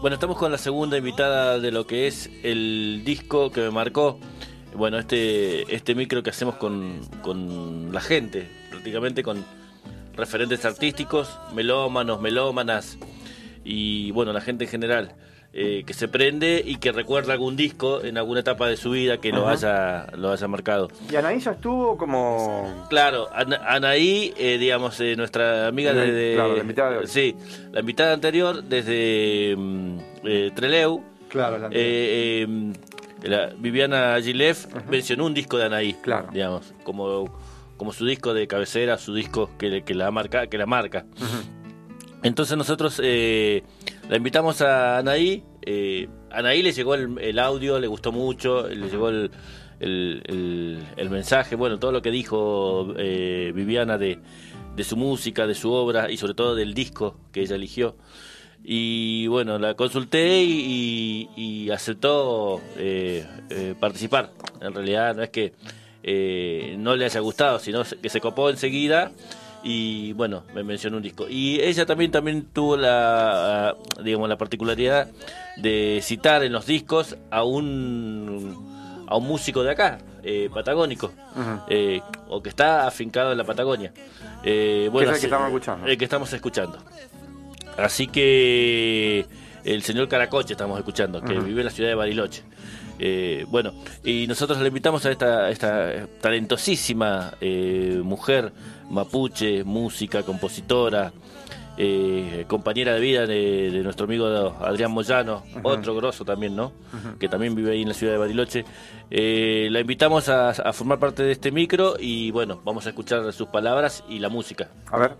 Bueno, estamos con la segunda invitada de lo que es el disco que me marcó. Bueno, este, este micro que hacemos con, con la gente, prácticamente con referentes artísticos, melómanos, melómanas y bueno, la gente en general. Eh, que se prende y que recuerda algún disco en alguna etapa de su vida que lo haya, lo haya marcado. Y Anaí ya estuvo como... Claro, Anaí, eh, digamos, eh, nuestra amiga desde... Claro, la invitada de hoy. Sí, la invitada anterior desde mm, Treleu. Claro, la em, Viviana Gilef mencionó un disco de Anaí, claro. digamos, como, como su disco de cabecera, su disco que, que la marca, que la marca. Entonces nosotros eh, la invitamos a Anaí. Eh, Anaí le llegó el, audio, le gustó mucho, le llegó el, mensaje, bueno, todo lo que dijo eh, Viviana de, su música, de su obra y sobre todo del disco que ella eligió. Y bueno, la consulté y, aceptó eh, participar. En realidad no es que no le haya gustado, sino que se copó enseguida y bueno, me mencionó un disco. Y ella también, también tuvo la, digamos, la particularidad de citar en los discos a un, a un músico de acá, eh, patagónico, eh, o que está afincado en la Patagonia. Eh, bueno, es el que estamos escuchando. El que estamos escuchando. Así que el señor Caracoche estamos escuchando, que vive en la ciudad de Bariloche. Eh, bueno, y nosotros le invitamos a esta, esta talentosísima eh, mujer mapuche, música, compositora, eh, compañera de vida de, nuestro amigo Adrián Moyano, otro grosso también, ¿no? Que también vive ahí en la ciudad de Bariloche. la invitamos a, a formar parte de este micro y bueno, vamos a escuchar sus palabras y la música. A ver.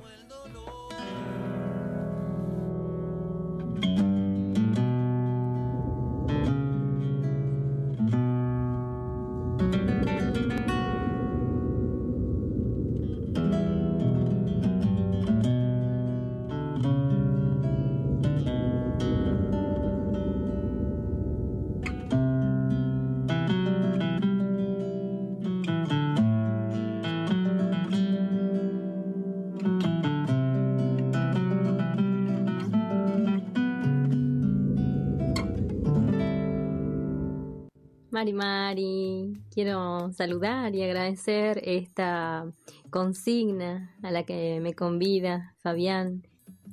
Mari Mari, quiero saludar y agradecer esta consigna a la que me convida Fabián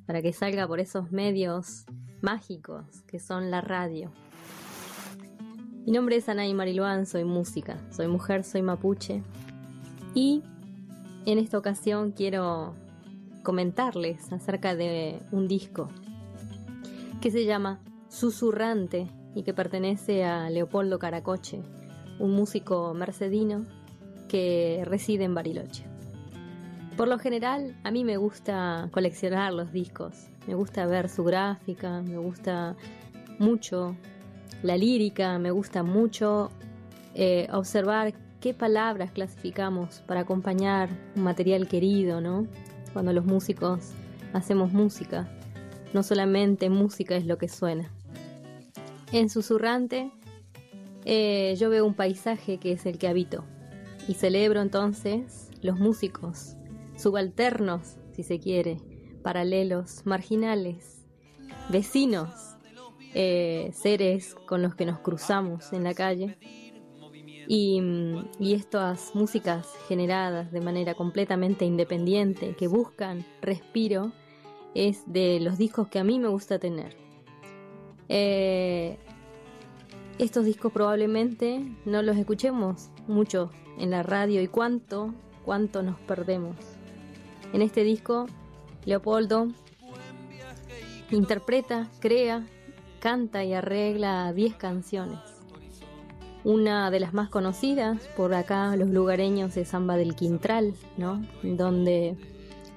para que salga por esos medios mágicos que son la radio. Mi nombre es Anaí Mariluán, soy música, soy mujer, soy mapuche y en esta ocasión quiero comentarles acerca de un disco que se llama Susurrante y que pertenece a Leopoldo Caracoche, un músico mercedino que reside en Bariloche. Por lo general, a mí me gusta coleccionar los discos, me gusta ver su gráfica, me gusta mucho la lírica, me gusta mucho eh, observar qué palabras clasificamos para acompañar un material querido, ¿no? Cuando los músicos hacemos música, no solamente música es lo que suena. En Susurrante eh, yo veo un paisaje que es el que habito y celebro entonces los músicos, subalternos, si se quiere, paralelos, marginales, vecinos, eh, seres con los que nos cruzamos en la calle y, y, estas músicas generadas de manera completamente independiente que buscan respiro es de los discos que a mí me gusta tener. Eh, estos discos probablemente no los escuchemos mucho en la radio y cuánto, cuánto nos perdemos. En este disco, Leopoldo interpreta, crea, canta y arregla 10 canciones. Una de las más conocidas por acá, los lugareños, es Samba del Quintral, ¿no? Donde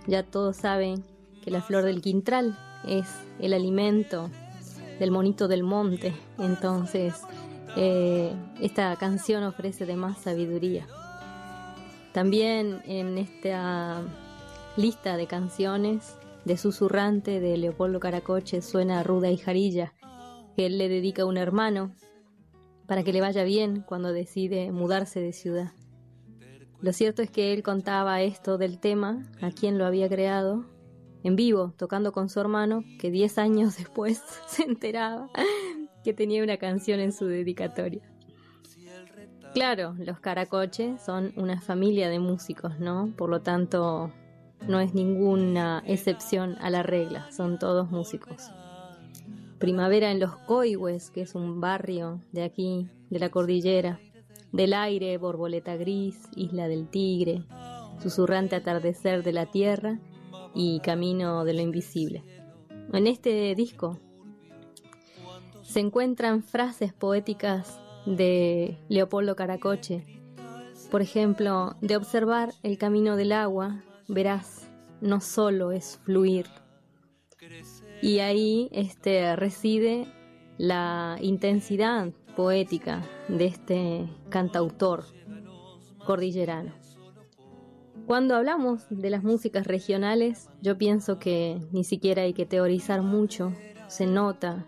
ya todos saben que la flor del quintral es el alimento del monito del monte. Entonces, eh, esta canción ofrece de más sabiduría. También en esta lista de canciones de Susurrante de Leopoldo Caracoche suena Ruda y Jarilla, que él le dedica a un hermano para que le vaya bien cuando decide mudarse de ciudad. Lo cierto es que él contaba esto del tema, a quien lo había creado, en vivo, tocando con su hermano, que 10 años después se enteraba que tenía una canción en su dedicatoria. Claro, los Caracoches son una familia de músicos, ¿no? Por lo tanto, no es ninguna excepción a la regla, son todos músicos. Primavera en los Coihues, que es un barrio de aquí, de la cordillera. Del aire, Borboleta Gris, Isla del Tigre, Susurrante Atardecer de la Tierra y Camino de lo Invisible. En este disco se encuentran frases poéticas de Leopoldo Caracoche. Por ejemplo, de observar el camino del agua, verás, no solo es fluir. Y ahí este, reside la intensidad poética de este cantautor cordillerano. Cuando hablamos de las músicas regionales, yo pienso que ni siquiera hay que teorizar mucho, se nota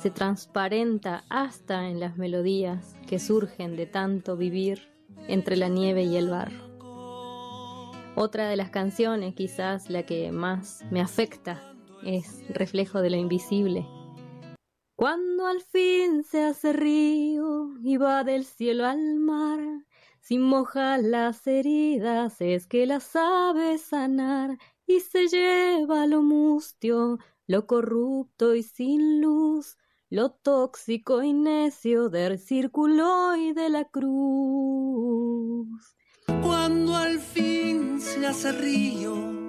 se transparenta hasta en las melodías que surgen de tanto vivir entre la nieve y el barro. Otra de las canciones, quizás la que más me afecta, es Reflejo de lo Invisible. Cuando al fin se hace río y va del cielo al mar, sin mojar las heridas es que las sabe sanar y se lleva lo mustio, lo corrupto y sin luz, lo tóxico y necio del círculo y de la cruz. Cuando al fin se hace río